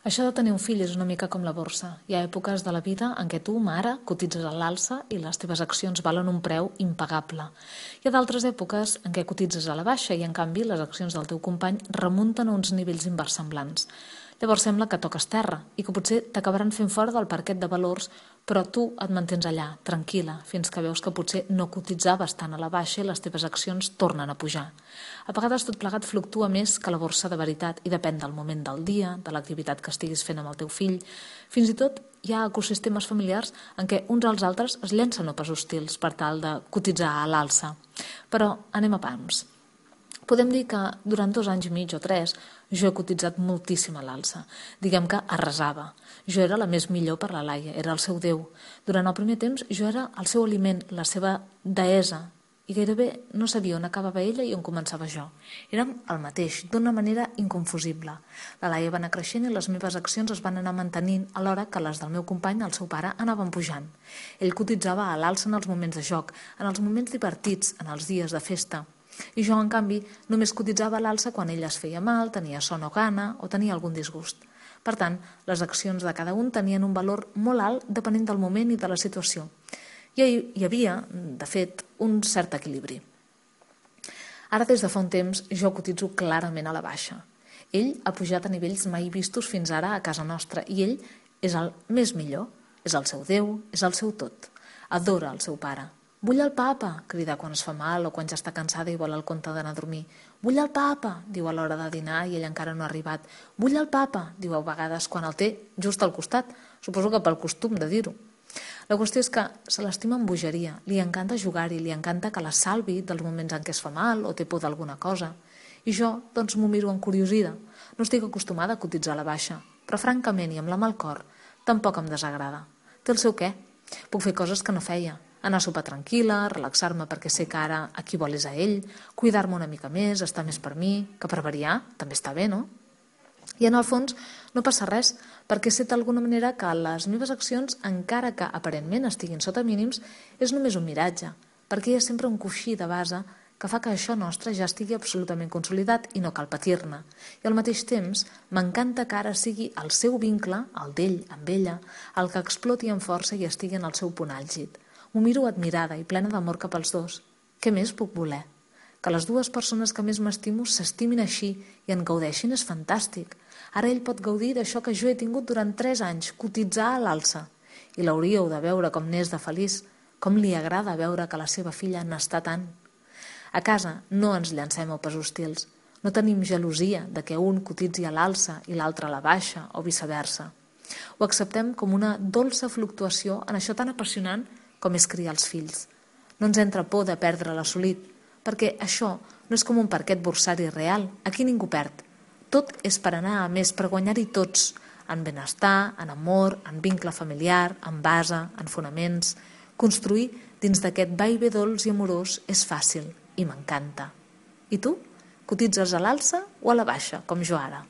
Això de tenir un fill és una mica com la borsa. Hi ha èpoques de la vida en què tu, mare, cotitzes a l'alça i les teves accions valen un preu impagable. Hi ha d'altres èpoques en què cotitzes a la baixa i, en canvi, les accions del teu company remunten a uns nivells inversemblants. Llavors sembla que toques terra i que potser t'acabaran fent fora del parquet de valors, però tu et mantens allà, tranquil·la, fins que veus que potser no cotitzaves tant a la baixa i les teves accions tornen a pujar. A vegades tot plegat fluctua més que la borsa de veritat i depèn del moment del dia, de l'activitat que estiguis fent amb el teu fill. Fins i tot hi ha ecosistemes familiars en què uns als altres es llencen opes hostils per tal de cotitzar a l'alça. Però anem a pams. Podem dir que durant dos anys i mig o tres jo he cotitzat moltíssim a l'alça. Diguem que arrasava. Jo era la més millor per la Laia, era el seu Déu. Durant el primer temps jo era el seu aliment, la seva deessa, i gairebé no sabia on acabava ella i on començava jo. Érem el mateix, d'una manera inconfusible. La Laia va anar creixent i les meves accions es van anar mantenint alhora que les del meu company, el seu pare, anaven pujant. Ell cotitzava a l'alça en els moments de joc, en els moments divertits, en els dies de festa. I jo, en canvi, només cotitzava l'alça quan ell es feia mal, tenia son o gana o tenia algun disgust. Per tant, les accions de cada un tenien un valor molt alt depenent del moment i de la situació. I hi havia, de fet, un cert equilibri. Ara, des de fa un temps, jo cotitzo clarament a la baixa. Ell ha pujat a nivells mai vistos fins ara a casa nostra i ell és el més millor, és el seu Déu, és el seu tot. Adora el seu pare, Vull el papa, crida quan es fa mal o quan ja està cansada i vol el conte d'anar a dormir. Vull el papa, diu a l'hora de dinar i ell encara no ha arribat. Vull el papa, diu a vegades quan el té just al costat. Suposo que pel costum de dir-ho. La qüestió és que se l'estima amb bogeria, li encanta jugar-hi, li encanta que la salvi dels moments en què es fa mal o té por d'alguna cosa. I jo, doncs, m'ho miro encuriosida. No estic acostumada a cotitzar a la baixa, però francament i amb la mal cor, tampoc em desagrada. Té el seu què. Puc fer coses que no feia, anar a sopar tranquil·la, relaxar-me perquè sé que ara a qui vol és a ell, cuidar-me una mica més, estar més per mi, que per variar també està bé, no? I en el fons no passa res, perquè sé d'alguna manera que les meves accions, encara que aparentment estiguin sota mínims, és només un miratge, perquè hi ha sempre un coixí de base que fa que això nostre ja estigui absolutament consolidat i no cal patir-ne. I al mateix temps, m'encanta que ara sigui el seu vincle, el d'ell amb ella, el que exploti amb força i estigui en el seu punt àlgid. M'ho miro admirada i plena d'amor cap als dos. Què més puc voler? Que les dues persones que més m'estimo s'estimin així i en gaudeixin és fantàstic. Ara ell pot gaudir d'això que jo he tingut durant tres anys, cotitzar a l'alça. I l'hauríeu de veure com n'és de feliç, com li agrada veure que la seva filla n'està tant. A casa no ens llancem opes hostils. No tenim gelosia de que un cotitzi a l'alça i l'altre a la baixa o viceversa. Ho acceptem com una dolça fluctuació en això tan apassionant com és criar els fills. No ens entra por de perdre l'assolit, perquè això no és com un parquet borsari real, aquí ningú perd. Tot és per anar a més, per guanyar-hi tots, en benestar, en amor, en vincle familiar, en base, en fonaments. Construir dins d'aquest vaivé dolç i amorós és fàcil i m'encanta. I tu? Cotitzes a l'alça o a la baixa, com jo ara?